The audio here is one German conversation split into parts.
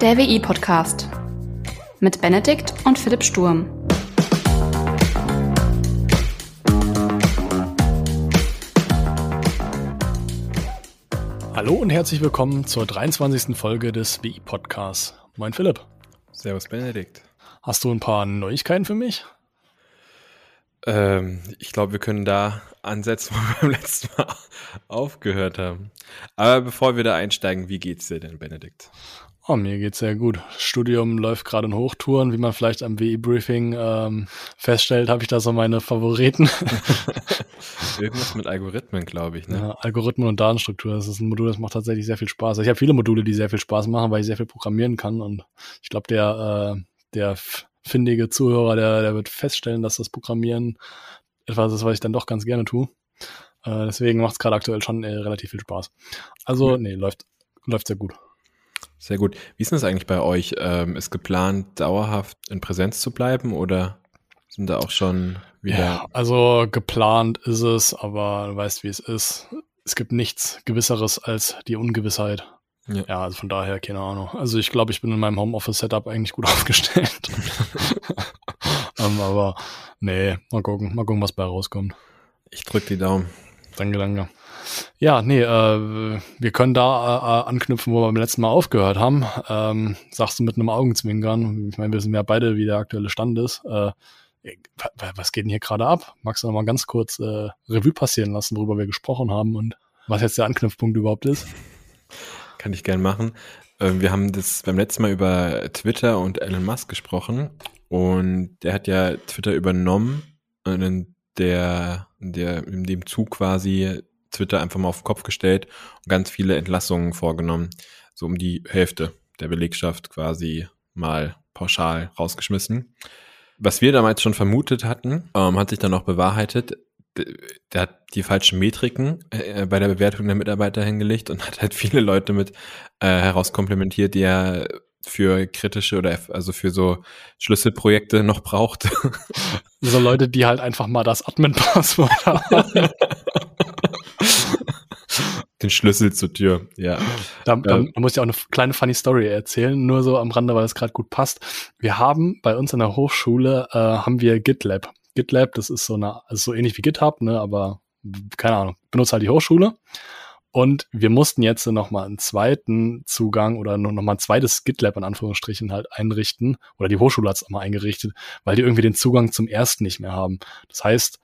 Der WI-Podcast mit Benedikt und Philipp Sturm. Hallo und herzlich willkommen zur 23. Folge des WI-Podcasts. Moin Philipp. Servus Benedikt. Hast du ein paar Neuigkeiten für mich? Ähm, ich glaube, wir können da ansetzen, wo wir beim letzten Mal aufgehört haben. Aber bevor wir da einsteigen, wie geht's dir denn, Benedikt? Oh, mir geht's sehr gut. Studium läuft gerade in Hochtouren. Wie man vielleicht am WI-Briefing ähm, feststellt, habe ich da so meine Favoriten. Irgendwas mit Algorithmen, glaube ich. Ne? Ja, Algorithmen und Datenstruktur. Das ist ein Modul, das macht tatsächlich sehr viel Spaß. Ich habe viele Module, die sehr viel Spaß machen, weil ich sehr viel programmieren kann. Und ich glaube, der, äh, der findige Zuhörer, der, der wird feststellen, dass das Programmieren etwas ist, was ich dann doch ganz gerne tue. Äh, deswegen macht es gerade aktuell schon äh, relativ viel Spaß. Also, nee, läuft, läuft sehr gut. Sehr gut. Wie ist denn das eigentlich bei euch? Ähm, ist geplant, dauerhaft in Präsenz zu bleiben oder sind da auch schon wieder? Ja, also geplant ist es, aber du weißt, wie es ist. Es gibt nichts Gewisseres als die Ungewissheit. Ja. ja, also von daher, keine Ahnung. Also ich glaube, ich bin in meinem Homeoffice-Setup eigentlich gut aufgestellt. um, ähm, aber nee, mal gucken, mal gucken, was bei rauskommt. Ich drücke die Daumen. Danke, danke. Ja, nee, äh, wir können da äh, anknüpfen, wo wir beim letzten Mal aufgehört haben. Ähm, sagst du mit einem Augenzwinkern. Ich meine, wir wissen ja beide, wie der aktuelle Stand ist. Äh, was geht denn hier gerade ab? Magst du noch mal ganz kurz äh, Revue passieren lassen, worüber wir gesprochen haben und was jetzt der Anknüpfpunkt überhaupt ist? Kann ich gern machen. Ähm, wir haben das beim letzten Mal über Twitter und Elon Musk gesprochen und der hat ja Twitter übernommen und in der, der in dem Zug quasi Twitter einfach mal auf den Kopf gestellt und ganz viele Entlassungen vorgenommen. So um die Hälfte der Belegschaft quasi mal pauschal rausgeschmissen. Was wir damals schon vermutet hatten, ähm, hat sich dann auch bewahrheitet. Der hat die falschen Metriken äh, bei der Bewertung der Mitarbeiter hingelegt und hat halt viele Leute mit äh, herauskomplementiert, die er für kritische oder also für so Schlüsselprojekte noch braucht. So Leute, die halt einfach mal das Admin-Passwort haben. Den Schlüssel zur Tür, ja. Da, da, ähm. da muss ich auch eine kleine funny Story erzählen, nur so am Rande, weil es gerade gut passt. Wir haben bei uns in der Hochschule äh, haben wir GitLab. GitLab, das ist so eine, also so ähnlich wie GitHub, ne, aber keine Ahnung, benutzt halt die Hochschule. Und wir mussten jetzt noch mal einen zweiten Zugang oder noch mal ein zweites GitLab in Anführungsstrichen halt einrichten. Oder die Hochschule hat es auch mal eingerichtet, weil die irgendwie den Zugang zum ersten nicht mehr haben. Das heißt,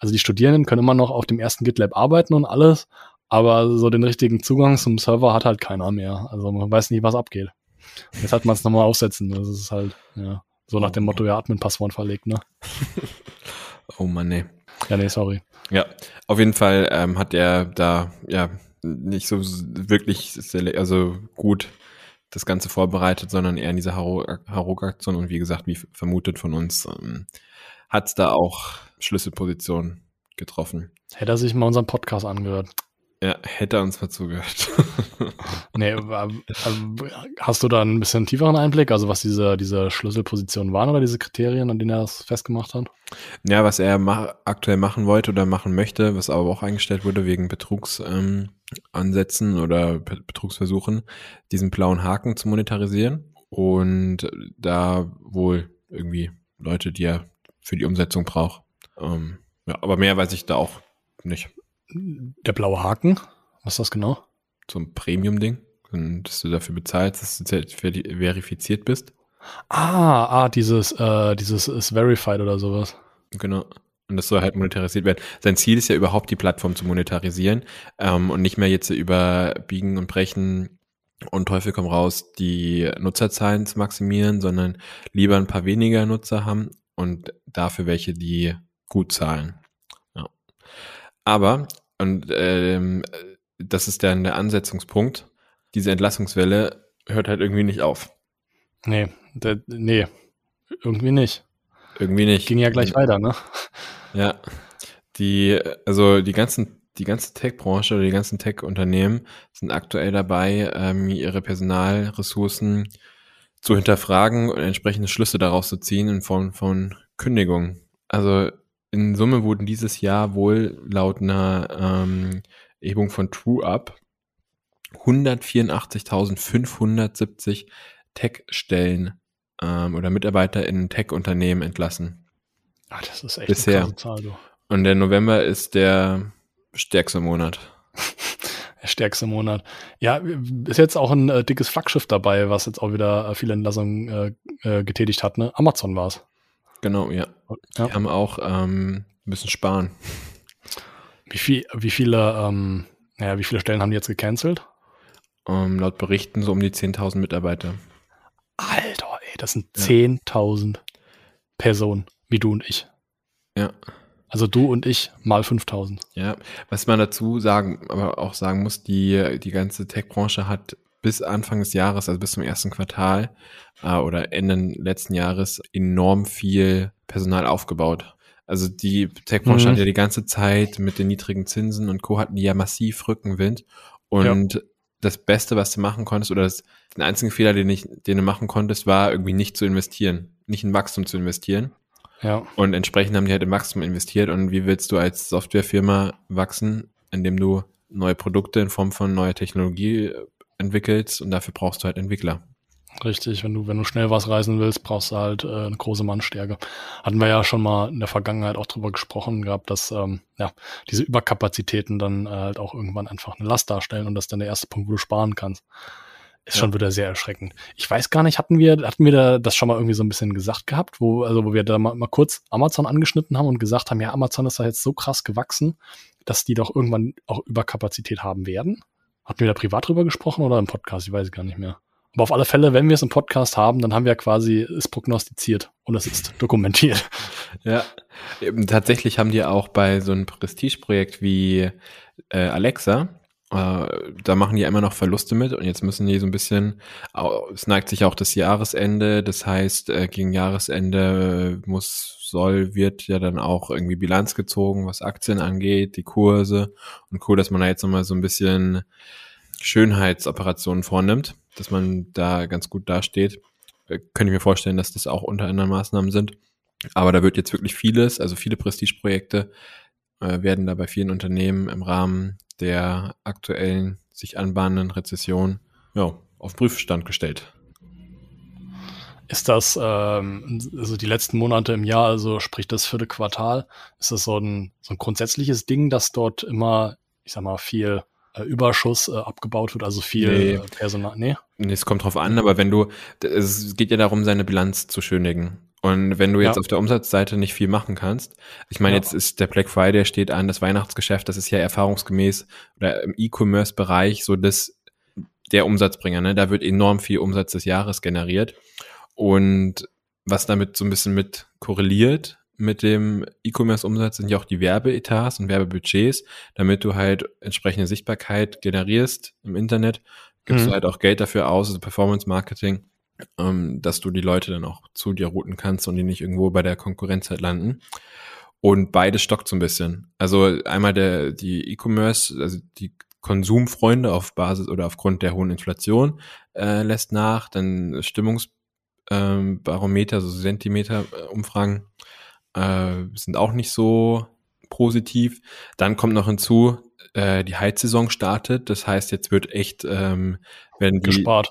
also die Studierenden können immer noch auf dem ersten GitLab arbeiten und alles, aber so den richtigen Zugang zum Server hat halt keiner mehr. Also man weiß nicht, was abgeht. Jetzt hat man es nochmal aufsetzen. Das ist halt, ja, so nach dem Motto, ja, Admin-Passwort verlegt, ne? oh Mann, nee. Ja, nee, sorry. Ja, auf jeden Fall ähm, hat er da ja nicht so wirklich also gut das Ganze vorbereitet, sondern eher in dieser Haruk-Aktion und wie gesagt, wie vermutet von uns, ähm, hat es da auch Schlüsselpositionen getroffen. Hätte er sich mal unseren Podcast angehört. Ja, hätte er uns mal zugehört. nee, hast du da ein bisschen tieferen Einblick, also was diese, diese Schlüsselpositionen waren oder diese Kriterien, an denen er das festgemacht hat? Ja, was er mach, aktuell machen wollte oder machen möchte, was aber auch eingestellt wurde wegen Betrugsansätzen ähm, oder Betrugsversuchen, diesen blauen Haken zu monetarisieren und da wohl irgendwie Leute, die er für die Umsetzung braucht. Ähm, ja, aber mehr weiß ich da auch nicht. Der blaue Haken, was ist das genau? So ein Premium-Ding, dass du dafür bezahlst, dass du verifiziert bist. Ah, ah, dieses, äh, dieses ist verified oder sowas. Genau. Und das soll halt monetarisiert werden. Sein Ziel ist ja überhaupt, die Plattform zu monetarisieren ähm, und nicht mehr jetzt über Biegen und Brechen und Teufel komm raus, die Nutzerzahlen zu maximieren, sondern lieber ein paar weniger Nutzer haben und dafür welche, die gut zahlen. Aber, und ähm, das ist dann der Ansetzungspunkt, diese Entlassungswelle hört halt irgendwie nicht auf. Nee, der, nee, irgendwie nicht. Irgendwie nicht. Ging ja gleich weiter, ne? Ja. Die, also die ganzen, die ganze Tech-Branche oder die ganzen Tech-Unternehmen sind aktuell dabei, ähm, ihre Personalressourcen zu hinterfragen und entsprechende Schlüsse daraus zu ziehen in Form von Kündigung. Also in Summe wurden dieses Jahr wohl laut einer ähm, Erhebung von TrueUp 184.570 Tech-Stellen ähm, oder Mitarbeiter in Tech-Unternehmen entlassen. Ah, das ist echt Bisher. eine Zahl, du. Und der November ist der stärkste Monat. Der stärkste Monat. Ja, ist jetzt auch ein äh, dickes Flaggschiff dabei, was jetzt auch wieder äh, viele Entlassungen äh, äh, getätigt hat. Ne? Amazon war es. Genau, ja. Ja. Die haben auch ähm, müssen sparen. Wie, viel, wie viele, ähm, naja, wie viele Stellen haben die jetzt gecancelt? Ähm, laut Berichten so um die 10.000 Mitarbeiter. Alter, ey, das sind Ja. 10.000 Personen, wie du und ich. Ja. Also du und ich mal 5.000. Ja, was man dazu sagen, aber auch sagen muss, die, die ganze Tech-Branche hat bis Anfang des Jahres, also bis zum ersten Quartal äh, oder Ende letzten Jahres enorm viel Personal aufgebaut. Also die Tech-Branche Mhm. hat ja die ganze Zeit mit den niedrigen Zinsen und Co. hatten die ja massiv Rückenwind. Und das Beste, was du machen konntest, oder das, den einzigen Fehler, den, ich, den du machen konntest, war irgendwie nicht zu investieren, nicht in Wachstum zu investieren. Ja, Und entsprechend haben die halt im Wachstum investiert. Und wie willst du als Softwarefirma wachsen, indem du neue Produkte in Form von neuer Technologie entwickelst und dafür brauchst du halt Entwickler. richtig. Wenn du, wenn du schnell was reißen willst, brauchst du halt äh, eine große Mannstärke. Hatten wir ja schon mal in der Vergangenheit auch drüber gesprochen gehabt, dass ähm, ja, diese Überkapazitäten dann äh, halt auch irgendwann einfach eine Last darstellen und das ist dann der erste Punkt, wo du sparen kannst. Ist Ja. schon wieder sehr erschreckend. Ich weiß gar nicht, hatten wir, hatten wir da das schon mal irgendwie so ein bisschen gesagt gehabt, wo, also wo wir da mal, mal kurz Amazon angeschnitten haben und gesagt haben, ja, Amazon ist da jetzt so krass gewachsen, dass die doch irgendwann auch Überkapazität haben werden? Hatten wir da privat drüber gesprochen oder im Podcast? Ich weiß es gar nicht mehr. Aber auf alle Fälle, wenn wir es im Podcast haben, dann haben wir quasi es prognostiziert und es ist dokumentiert. Ja, tatsächlich haben die auch bei so einem Prestigeprojekt wie äh, Alexa, da machen die ja immer noch Verluste mit und jetzt müssen die so ein bisschen, es neigt sich auch das Jahresende, das heißt, äh, gegen Jahresende muss, soll, wird ja dann auch irgendwie Bilanz gezogen, was Aktien angeht, die Kurse und cool, dass man da jetzt nochmal so ein bisschen Schönheitsoperationen vornimmt, dass man da ganz gut dasteht. Äh, Könnte ich mir vorstellen, dass das auch unter anderem Maßnahmen sind. Aber da wird jetzt wirklich vieles, also viele Prestigeprojekte äh, werden da bei vielen Unternehmen im Rahmen der aktuellen sich anbahnenden Rezession ja, auf Prüfstand gestellt. Ist das, ähm, also die letzten Monate im Jahr, also sprich das vierte Quartal, ist das so ein, so ein grundsätzliches Ding, dass dort immer, ich sag mal, viel äh, Überschuss äh, abgebaut wird, also viel Nee. äh, Personal. Nee? Nee, Es kommt drauf an, aber wenn du, es geht ja darum, seine Bilanz zu schönigen. Und wenn du jetzt Ja. auf der Umsatzseite nicht viel machen kannst, ich meine, Ja. jetzt ist der Black Friday steht an, das Weihnachtsgeschäft, das ist ja erfahrungsgemäß oder im E-Commerce-Bereich so das, der Umsatzbringer, ne? Da wird enorm viel Umsatz des Jahres generiert. Und was damit so ein bisschen mit korreliert mit dem E-Commerce-Umsatz sind ja auch die Werbeetats und Werbebudgets, damit du halt entsprechende Sichtbarkeit generierst im Internet, gibst Mhm. du halt auch Geld dafür aus, also Performance-Marketing, ähm, dass du die Leute dann auch zu dir routen kannst und die nicht irgendwo bei der Konkurrenz halt landen. Und beides stockt so ein bisschen. Also einmal der, die E-Commerce, also die Konsumfreunde auf Basis oder aufgrund der hohen Inflation äh, lässt nach, dann Stimmungsbarometer, ähm, Barometer, also Sentimeter-Umfragen äh, sind auch nicht so positiv. Dann kommt noch hinzu, äh, die Heizsaison startet. Das heißt, jetzt wird echt ähm, werden die, Gespart.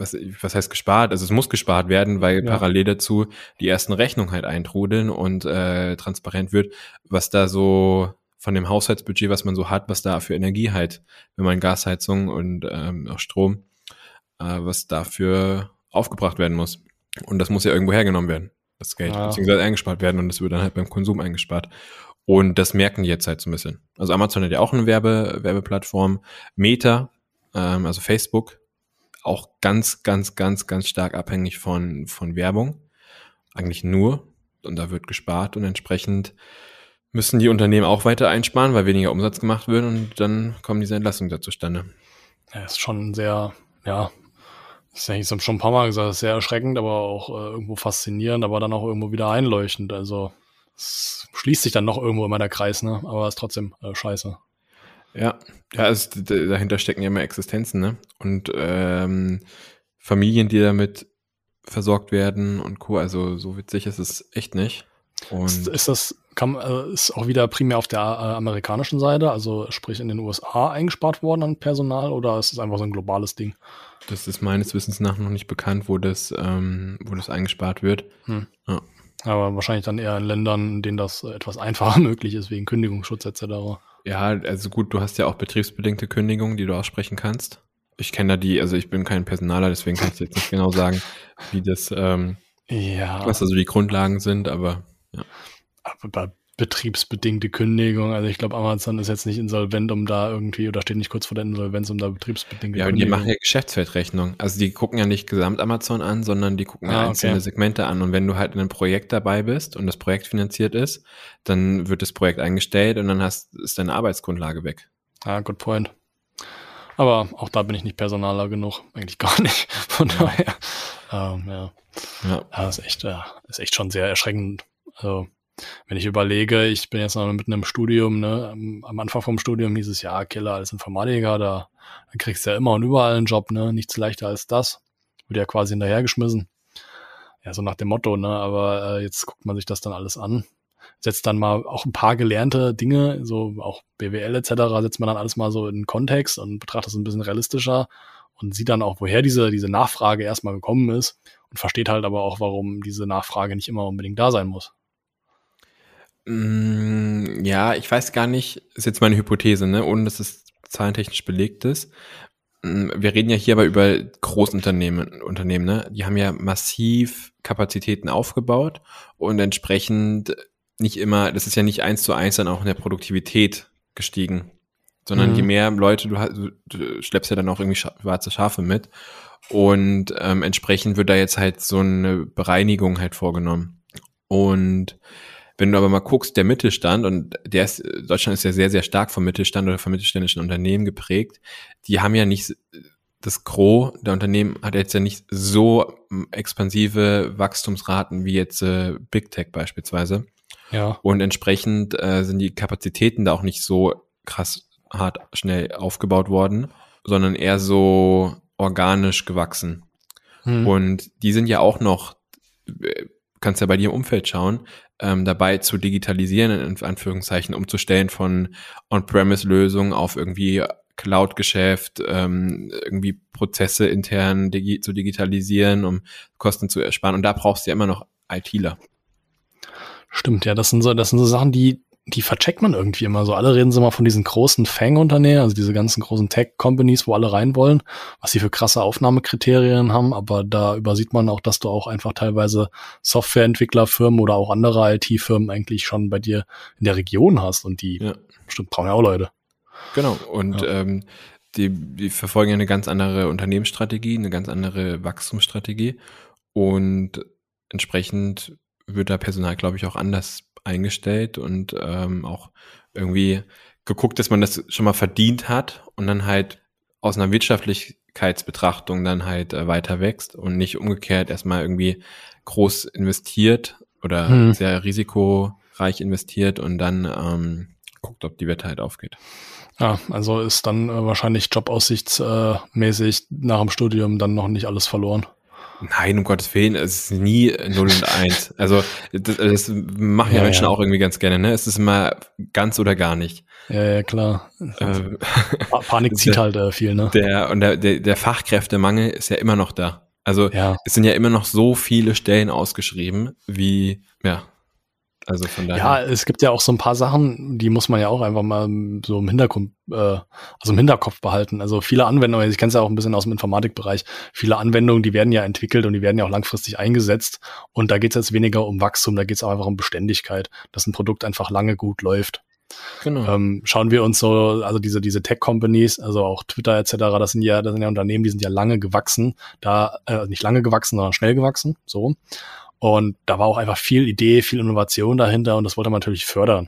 Was, was heißt gespart? Also es muss gespart werden, weil Ja. parallel dazu die ersten Rechnungen halt eintrudeln und äh, transparent wird, was da so von dem Haushaltsbudget, was man so hat, was da für Energie halt, wenn man Gasheizung und ähm, auch Strom, äh, was dafür aufgebracht werden muss. Und das muss ja irgendwo hergenommen werden, das Geld, Ja. beziehungsweise eingespart werden und das wird dann halt beim Konsum eingespart. Und das merken die jetzt halt so ein bisschen. Also Amazon hat ja auch eine Werbe, Werbeplattform. Meta, ähm, also Facebook, auch ganz, ganz, ganz, ganz stark abhängig von, von Werbung. Eigentlich nur. Und da wird gespart und entsprechend müssen die Unternehmen auch weiter einsparen, weil weniger Umsatz gemacht wird und dann kommen diese Entlassungen da zustande. Ja, ist schon sehr, ja, ist ja, ich habe schon ein paar Mal gesagt, ist sehr erschreckend, aber auch äh, irgendwo faszinierend, aber dann auch irgendwo wieder einleuchtend. Also es schließt sich dann noch irgendwo immer der Kreis, ne? Aber ist trotzdem äh, scheiße. Ja, ja, es, dahinter stecken ja immer Existenzen, ne? Und ähm, Familien, die damit versorgt werden und Co. Also so witzig ist es echt nicht. Ist, Und ist das, Kam, äh, ist auch wieder primär auf der äh, amerikanischen Seite, also sprich in den USA eingespart worden an Personal oder ist es einfach so ein globales Ding? Das ist meines Wissens nach noch nicht bekannt, wo das, ähm, wo das eingespart wird. Hm. Ja. Aber wahrscheinlich dann eher in Ländern, in denen das etwas einfacher möglich ist, wegen Kündigungsschutz etc. Ja, also gut, du hast ja auch betriebsbedingte Kündigungen, die du aussprechen kannst. Ich kenne da die, also ich bin kein Personaler, deswegen kann ich jetzt nicht genau sagen, wie das, ähm, ja. was also die Grundlagen sind, aber ja. Aber bei betriebsbedingte Kündigung. Also ich glaube, Amazon ist jetzt nicht insolvent, um da irgendwie, oder steht nicht kurz vor der Insolvenz, um da betriebsbedingte Ja, und die machen ja Geschäftsfeldrechnung. Also die gucken ja nicht gesamt Amazon an, sondern die gucken ja ah, einzelne okay. Segmente an. Und wenn du halt in einem Projekt dabei bist und das Projekt finanziert ist, dann wird das Projekt eingestellt und dann hast, ist deine Arbeitsgrundlage weg. Ah, good point. Aber auch da bin ich nicht personaler genug. Eigentlich gar nicht. Von daher, ähm, ja. Ja. ja. ist echt, ja, ist echt schon sehr erschreckend. Also, wenn ich überlege, ich bin jetzt noch mitten im Studium, ne, am Anfang vom Studium hieß es ja, Killer als Informatiker, da, da kriegst du ja immer und überall einen Job, ne, nichts leichter als das. Wird ja quasi hinterhergeschmissen. Ja, so nach dem Motto, ne, aber äh, jetzt guckt man sich das dann alles an. Setzt dann mal auch ein paar gelernte Dinge, so auch BWL etc., setzt man dann alles mal so in Kontext und betrachtet es ein bisschen realistischer und sieht dann auch, woher diese, diese Nachfrage erstmal gekommen ist und versteht halt aber auch, warum diese Nachfrage nicht immer unbedingt da sein muss. Mm, ja, ich weiß gar nicht, ist jetzt meine Hypothese, ne, ohne dass es zahlentechnisch belegt ist. Mm, wir reden ja hier aber über Großunternehmen, Unternehmen, ne? Die haben ja massiv Kapazitäten aufgebaut und entsprechend nicht immer, das ist ja nicht eins zu eins dann auch in der Produktivität gestiegen, sondern mhm. je mehr Leute du, du schleppst ja dann auch irgendwie schwarze Schafe mit und ähm, entsprechend wird da jetzt halt so eine Bereinigung halt vorgenommen und wenn du aber mal guckst, der Mittelstand, und der ist, Deutschland ist ja sehr, sehr stark vom Mittelstand oder vom mittelständischen Unternehmen geprägt, die haben ja nicht, das Gros der Unternehmen hat jetzt ja nicht so expansive Wachstumsraten wie jetzt äh, Big Tech beispielsweise. Ja. Und entsprechend äh, sind die Kapazitäten da auch nicht so krass hart schnell aufgebaut worden, sondern eher so organisch gewachsen. Hm. Und die sind ja auch noch, äh, kannst ja bei dir im Umfeld schauen, ähm, dabei zu digitalisieren, in Anführungszeichen, umzustellen von On-Premise-Lösungen auf irgendwie Cloud-Geschäft, ähm, irgendwie Prozesse intern digi zu digitalisieren, um Kosten zu ersparen. Und da brauchst du ja immer noch ITler. Stimmt, ja, das sind so, das sind so Sachen, die, die vercheckt man irgendwie immer so. Alle reden so mal von diesen großen Fang-Unternehmen, also diese ganzen großen Tech-Companies, wo alle rein wollen, was sie für krasse Aufnahmekriterien haben, aber da übersieht man auch, dass du auch einfach teilweise Softwareentwicklerfirmen oder auch andere IT-Firmen eigentlich schon bei dir in der Region hast und die ja. bestimmt brauchen ja auch Leute. Genau, und ja. ähm, die, die verfolgen ja eine ganz andere Unternehmensstrategie, eine ganz andere Wachstumsstrategie und entsprechend wird da Personal, glaube ich, auch anders eingestellt und ähm, auch irgendwie geguckt, dass man das schon mal verdient hat und dann halt aus einer Wirtschaftlichkeitsbetrachtung dann halt äh, weiter wächst und nicht umgekehrt erstmal irgendwie groß investiert oder hm. sehr risikoreich investiert und dann ähm, guckt, ob die Wette halt aufgeht. Ja, also ist dann äh, wahrscheinlich jobaussichtsmäßig nach dem Studium dann noch nicht alles verloren. Nein, um Gottes Willen, es ist nie 0 und 1. Also das, das machen ja, ja Menschen ja. auch irgendwie ganz gerne, ne? Es ist immer ganz oder gar nicht. Ja, ja, klar. Äh, Panik zieht halt äh, viel, ne? Der, und der, der, der Fachkräftemangel ist ja immer noch da. Also ja. es sind ja immer noch so viele Stellen ausgeschrieben, wie, ja, also von daher. Ja, es gibt ja auch so ein paar Sachen, die muss man ja auch einfach mal so im Hintergrund, äh, also im Hinterkopf behalten. Also viele Anwendungen, ich kenne es ja auch ein bisschen aus dem Informatikbereich, viele Anwendungen, die werden ja entwickelt und die werden ja auch langfristig eingesetzt. Und da geht es jetzt weniger um Wachstum, da geht es auch einfach um Beständigkeit, dass ein Produkt einfach lange gut läuft. Genau. Ähm, schauen wir uns so, also diese, diese Tech-Companies, also auch Twitter etc., das sind ja, das sind ja Unternehmen, die sind ja lange gewachsen, da, äh, nicht lange gewachsen, sondern schnell gewachsen, so. Und da war auch einfach viel Idee, viel Innovation dahinter und das wollte man natürlich fördern.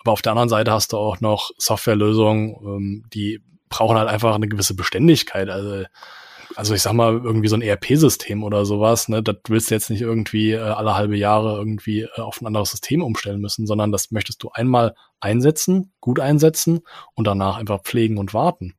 Aber auf der anderen Seite hast du auch noch Softwarelösungen, ähm, die brauchen halt einfach eine gewisse Beständigkeit. Also, also ich sag mal, irgendwie so ein ERP-System oder sowas, ne, das willst du jetzt nicht irgendwie äh, alle halbe Jahre irgendwie äh, auf ein anderes System umstellen müssen, sondern das möchtest du einmal einsetzen, gut einsetzen und danach einfach pflegen und warten.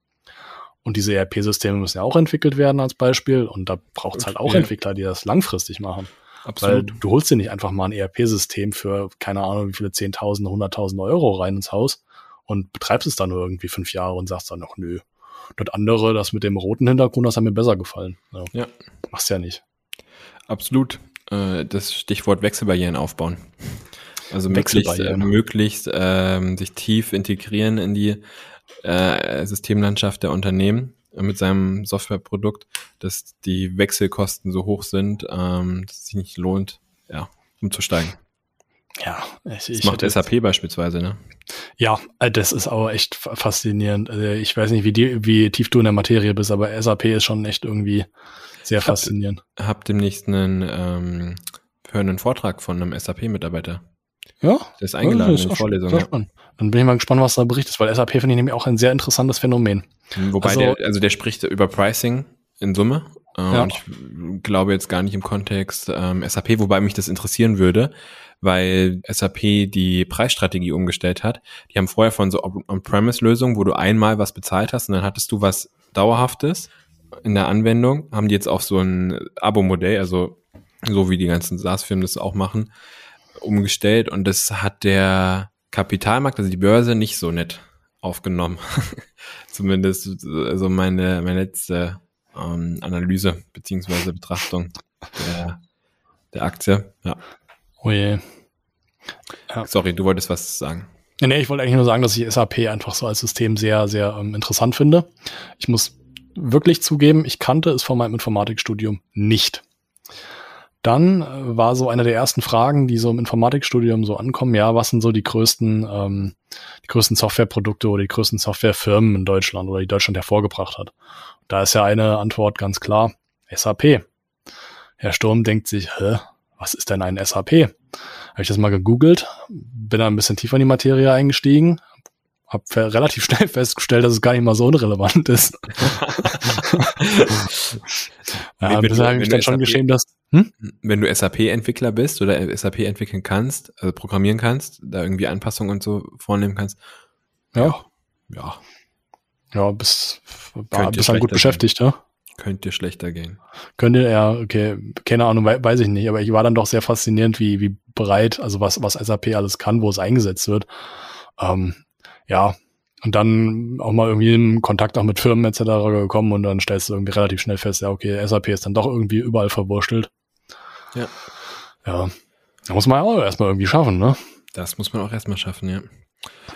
Und diese ERP-Systeme müssen ja auch entwickelt werden als Beispiel und da braucht es halt auch Entwickler, die das langfristig machen. Absolut. Weil du holst dir nicht einfach mal ein ERP-System für, keine Ahnung, wie viele Zehntausende, Hunderttausende Euro rein ins Haus und betreibst es dann nur irgendwie fünf Jahre und sagst dann noch, nö. Das andere, das mit dem roten Hintergrund, das hat mir besser gefallen. Ja. ja. Machst ja nicht. Absolut. Äh, das Stichwort Wechselbarrieren aufbauen. Also möglichst, äh, möglichst äh, sich tief integrieren in die äh, Systemlandschaft der Unternehmen mit seinem Softwareprodukt, dass die Wechselkosten so hoch sind, ähm, dass es sich nicht lohnt, ja, umzusteigen. Ja, ich, das macht SAP beispielsweise, ne? Ja, äh, das ist auch echt faszinierend. Also ich weiß nicht, wie, die, wie tief du in der Materie bist, aber SAP ist schon echt irgendwie sehr faszinierend. Hab, hab demnächst einen, ähm, für einen Vortrag von einem SAP-Mitarbeiter. Ja. Der ist eingeladen ja, in die Vorlesung. Ja. Dann bin ich mal gespannt, was da berichtet, weil SAP finde ich nämlich auch ein sehr interessantes Phänomen. Wobei also, der, also der spricht über Pricing in Summe. Äh, ja. Und ich glaube jetzt gar nicht im Kontext ähm, SAP, wobei mich das interessieren würde, weil SAP die Preisstrategie umgestellt hat. Die haben vorher von so On-Premise-Lösungen, wo du einmal was bezahlt hast und dann hattest du was Dauerhaftes in der Anwendung, haben die jetzt auch so ein Abo-Modell, also so wie die ganzen SaaS-Firmen das auch machen, umgestellt und das hat der Kapitalmarkt, also die Börse, nicht so nett aufgenommen. Zumindest also meine, meine letzte ähm, Analyse beziehungsweise Betrachtung der, der Aktie. Ja. Oh je. Ja. Sorry, du wolltest was sagen. Nee, ich wollte eigentlich nur sagen, dass ich SAP einfach so als System sehr, sehr ähm, interessant finde. Ich muss wirklich zugeben, ich kannte es von meinem Informatikstudium nicht. Dann äh, war so eine der ersten Fragen, die so im Informatikstudium so ankommen, ja, was sind so die größten, ähm, die größten Softwareprodukte oder die größten Softwarefirmen in Deutschland oder die Deutschland hervorgebracht hat. Da ist ja eine Antwort ganz klar, SAP. Herr Sturm denkt sich, hä, was ist denn ein SAP? Habe ich das mal gegoogelt, bin da ein bisschen tiefer in die Materie eingestiegen, habe relativ schnell festgestellt, dass es gar nicht mal so unrelevant ist. ja, wenn, habe ich dann schon geschehen, dass hm? wenn du SAP-Entwickler bist oder SAP entwickeln kannst, also programmieren kannst, da irgendwie Anpassungen und so vornehmen kannst. Ja. Ja. Ja, bist, war, bist dann gut beschäftigt, ja? Könnte schlechter gehen. Könnte, ja, okay, keine Ahnung, weiß ich nicht, aber ich war dann doch sehr faszinierend, wie, wie bereit, also was, was SAP alles kann, wo es eingesetzt wird. Ähm, ja, und dann auch mal irgendwie in Kontakt auch mit Firmen etc. gekommen und dann stellst du irgendwie relativ schnell fest, ja, okay, SAP ist dann doch irgendwie überall verwurstelt. Ja. Ja. Da muss man ja auch erstmal irgendwie schaffen, ne? Das muss man auch erstmal schaffen, ja.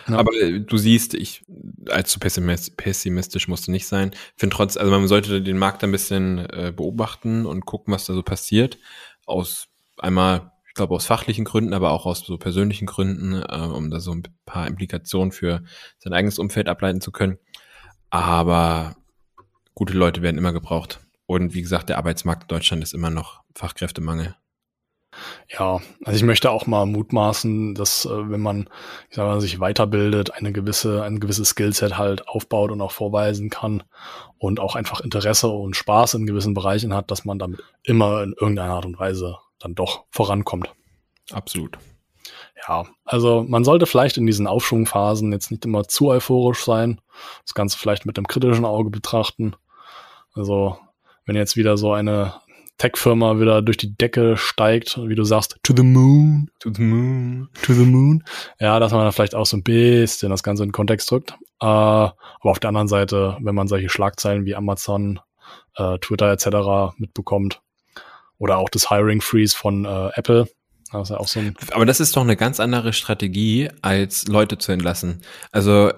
ja. Aber äh, du siehst, ich, allzu pessimistisch musst du nicht sein. Ich finde trotz, also man sollte den Markt ein bisschen äh, beobachten und gucken, was da so passiert. Aus einmal ich glaube aus fachlichen Gründen, aber auch aus so persönlichen Gründen, äh, um da so ein paar Implikationen für sein eigenes Umfeld ableiten zu können. Aber gute Leute werden immer gebraucht. Und wie gesagt, der Arbeitsmarkt in Deutschland ist immer noch Fachkräftemangel. Ja, also ich möchte auch mal mutmaßen, dass äh, wenn man, ich sag mal, sich weiterbildet, eine gewisse, ein gewisses Skillset halt aufbaut und auch vorweisen kann und auch einfach Interesse und Spaß in gewissen Bereichen hat, dass man damit immer in irgendeiner Art und Weise dann doch vorankommt. Absolut. Ja, also man sollte vielleicht in diesen Aufschwungphasen jetzt nicht immer zu euphorisch sein, das Ganze vielleicht mit einem kritischen Auge betrachten. Also wenn jetzt wieder so eine Tech-Firma wieder durch die Decke steigt, wie du sagst, to the moon, to the moon, to the moon. Ja, dass man da vielleicht auch so ein bisschen das Ganze in den Kontext drückt. Äh, aber auf der anderen Seite, wenn man solche Schlagzeilen wie Amazon, äh, Twitter etc. mitbekommt, oder auch das Hiring Freeze von äh, Apple. Das ja so Aber das ist doch eine ganz andere Strategie, als Leute zu entlassen. Also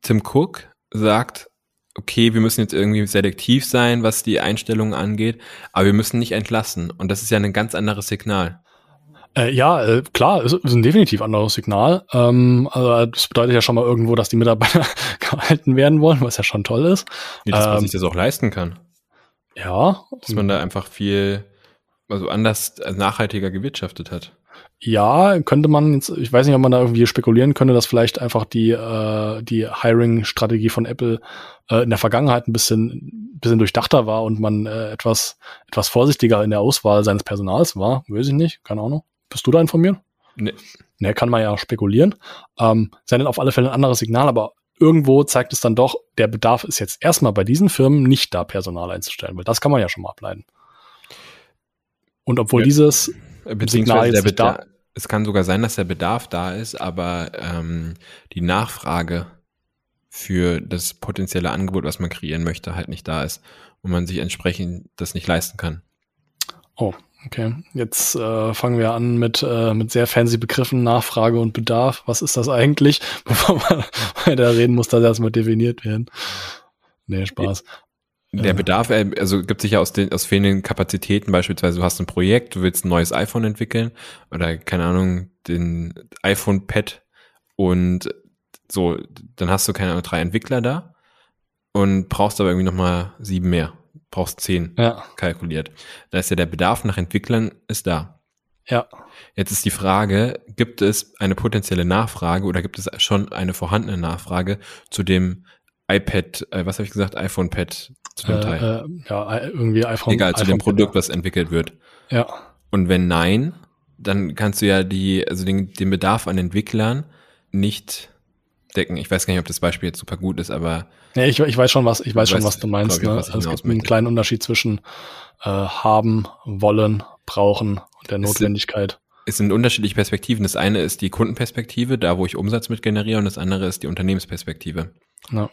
Tim Cook sagt, okay, wir müssen jetzt irgendwie selektiv sein, was die Einstellungen angeht, aber wir müssen nicht entlassen. Und das ist ja ein ganz anderes Signal. Äh, ja, äh, klar, es ist ein definitiv anderes Signal. Ähm, also das bedeutet ja schon mal irgendwo, dass die Mitarbeiter gehalten werden wollen, was ja schon toll ist. Nee, dass ähm, man sich das auch leisten kann. Ja. Dass man da einfach viel also anders äh, nachhaltiger gewirtschaftet hat. Ja, könnte man jetzt, ich weiß nicht, ob man da irgendwie spekulieren könnte, dass vielleicht einfach die, äh, die Hiring-Strategie von Apple äh, in der Vergangenheit ein bisschen, bisschen durchdachter war und man äh, etwas, etwas vorsichtiger in der Auswahl seines Personals war. Weiß ich nicht, keine Ahnung. Bist du da informiert? Nee. Nee, kann man ja spekulieren. Ähm, sendet auf alle Fälle ein anderes Signal, aber irgendwo zeigt es dann doch, der Bedarf ist jetzt erstmal bei diesen Firmen nicht da, Personal einzustellen, weil das kann man ja schon mal ableiten. Und obwohl ja. dieses Beziehungsweise der Bedarf, es kann sogar sein, dass der Bedarf da ist, aber ähm, die Nachfrage für das potenzielle Angebot, was man kreieren möchte, halt nicht da ist und man sich entsprechend das nicht leisten kann. Oh, okay. Jetzt äh, fangen wir an mit, äh, mit sehr fancy Begriffen Nachfrage und Bedarf. Was ist das eigentlich? Bevor man weiter reden, muss das erstmal definiert werden. Nee, Spaß. Der Bedarf, äh, also gibt sich ja aus den aus fehlenden Kapazitäten, beispielsweise du hast ein Projekt, du willst ein neues iPhone entwickeln oder keine Ahnung, den iPhone Pad und so, dann hast du keine Ahnung, drei Entwickler da und brauchst aber irgendwie nochmal sieben mehr, brauchst zehn ja. kalkuliert. Da ist ja der Bedarf nach Entwicklern ist da. Ja. Jetzt ist die Frage, gibt es eine potenzielle Nachfrage oder gibt es schon eine vorhandene Nachfrage zu dem iPad, äh, was habe ich gesagt, iPhone Pad zu dem äh, Teil? Äh, ja, irgendwie iPhone. Egal, zu iPhone dem Produkt, was entwickelt wird. Ja. Und wenn nein, dann kannst du ja die, also den, den Bedarf an Entwicklern nicht decken. Ich weiß gar nicht, ob das Beispiel jetzt super gut ist, aber. Ja, ich, ich weiß schon, was, ich weiß schon, was du meinst. ich, ne? also es gibt einen möchte. kleinen Unterschied zwischen äh, haben, wollen, brauchen und der Es sind- Notwendigkeit. Es sind unterschiedliche Perspektiven. Das eine ist die Kundenperspektive, da wo ich Umsatz mit generiere, und das andere ist die Unternehmensperspektive. Ja.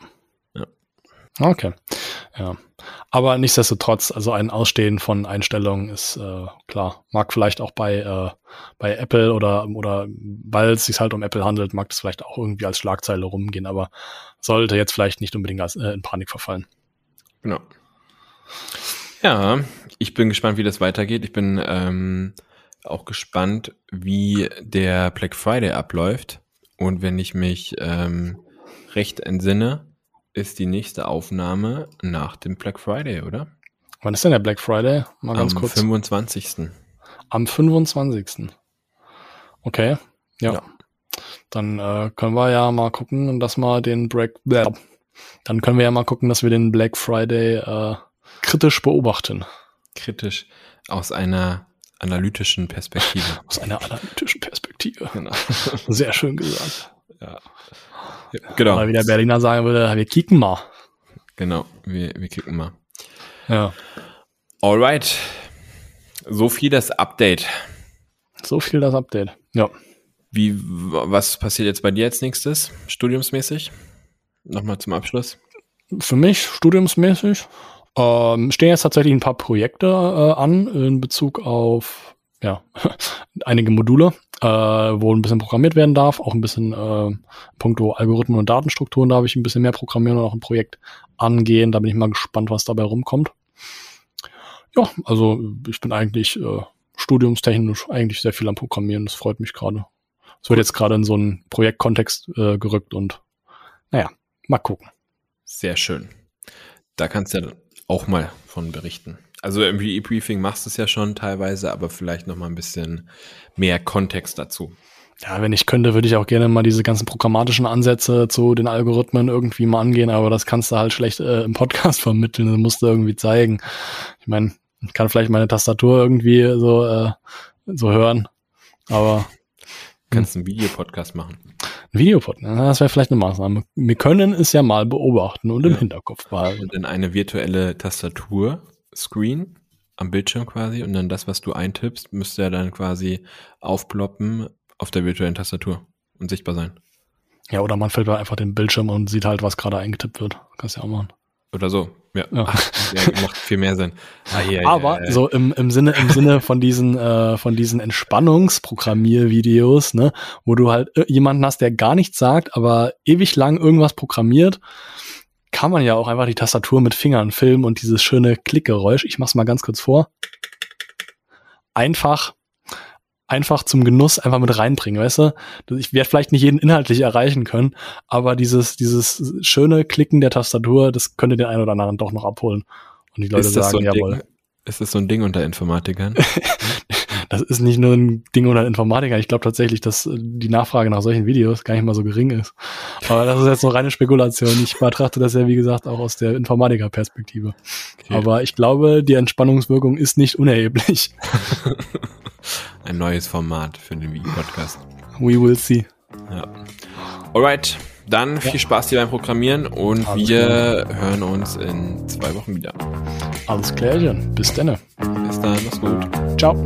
Okay. Ja. Aber nichtsdestotrotz, also ein Ausstehen von Einstellungen ist äh, klar. Mag vielleicht auch bei, äh, bei Apple oder, oder weil es sich halt um Apple handelt, mag das vielleicht auch irgendwie als Schlagzeile rumgehen, aber sollte jetzt vielleicht nicht unbedingt als, äh, in Panik verfallen. Genau. Ja, ich bin gespannt, wie das weitergeht. Ich bin ähm, auch gespannt, wie der Black Friday abläuft. Und wenn ich mich ähm, recht entsinne, ist die nächste Aufnahme nach dem Black Friday, oder? Wann ist denn der Black Friday? Mal ganz Am kurz. 25. Am 25. Okay. Ja. Ja. Dann äh, können wir ja mal gucken, dass wir den Black, dann können wir ja mal gucken, dass wir den Black Friday äh, kritisch beobachten. Kritisch aus einer analytischen Perspektive. Aus einer analytischen Perspektive. genau. Sehr schön gesagt. Ja. Genau. Oder wie der Berliner sagen würde, wir kicken mal. Genau. Wir, wir klicken mal. Ja. Alright. So viel das Update. So viel das Update. Ja. Wie, was passiert jetzt bei dir als nächstes, studiumsmäßig? Nochmal zum Abschluss. Für mich, studiumsmäßig, ähm, stehen jetzt tatsächlich ein paar Projekte äh, an in Bezug auf ja, einige Module, äh, wo ein bisschen programmiert werden darf, auch ein bisschen äh, puncto Algorithmen und Datenstrukturen darf ich ein bisschen mehr programmieren und auch ein Projekt angehen. Da bin ich mal gespannt, was dabei rumkommt. Ja, also ich bin eigentlich äh, studiumstechnisch eigentlich sehr viel am Programmieren. Das freut mich gerade. Es wird jetzt gerade in so einen Projektkontext äh, gerückt und naja, mal gucken. Sehr schön. Da kannst du ja auch mal von berichten. Also im E-Briefing machst du es ja schon teilweise, aber vielleicht nochmal ein bisschen mehr Kontext dazu. Ja, wenn ich könnte, würde ich auch gerne mal diese ganzen programmatischen Ansätze zu den Algorithmen irgendwie mal angehen, aber das kannst du halt schlecht äh, im Podcast vermitteln. Das musst du irgendwie zeigen. Ich meine, ich kann vielleicht meine Tastatur irgendwie so, äh, so hören, aber Du kannst einen Videopodcast machen. ein Videopod, ne, das wäre vielleicht eine Maßnahme. Wir können es ja mal beobachten und im Ja. Hinterkopf behalten. Und dann eine virtuelle Tastatur-Screen am Bildschirm quasi und dann das, was du eintippst, müsste ja dann quasi aufploppen auf der virtuellen Tastatur und sichtbar sein. Ja, oder man fällt halt einfach den Bildschirm und sieht halt, was gerade eingetippt wird. Kannst ja auch machen. Oder so. Ja. Ja. Ach, ja macht viel mehr Sinn. Ah, ja, Aber ja. so im, im Sinne, im Sinne von diesen, äh, von diesen Entspannungsprogrammiervideos, ne, wo du halt äh, jemanden hast, der gar nichts sagt, aber ewig lang irgendwas programmiert, kann man ja auch einfach die Tastatur mit Fingern filmen und dieses schöne Klickgeräusch. Ich mach's mal ganz kurz vor. Einfach, einfach zum Genuss einfach mit reinbringen, weißt du? Ich werde vielleicht nicht jeden inhaltlich erreichen können, aber dieses, dieses schöne Klicken der Tastatur, das könnte den einen oder anderen doch noch abholen. Und die Leute sagen, so jawohl. Ding, ist das so ein Ding unter Informatikern? Das ist nicht nur ein Ding unter Informatiker. Ich glaube tatsächlich, dass äh, die Nachfrage nach solchen Videos gar nicht mal so gering ist. Aber das ist jetzt nur reine Spekulation. Ich betrachte das ja, wie gesagt, auch aus der Informatiker-Perspektive. Okay. Aber ich glaube, die Entspannungswirkung ist nicht unerheblich. Ein neues Format für den Video-Podcast. We will see. Ja. Alright, dann viel Spaß dir beim Programmieren und Alles wir hören uns in zwei Wochen wieder. Alles klärchen. Bis dann. Bis dann, mach's gut. Ciao.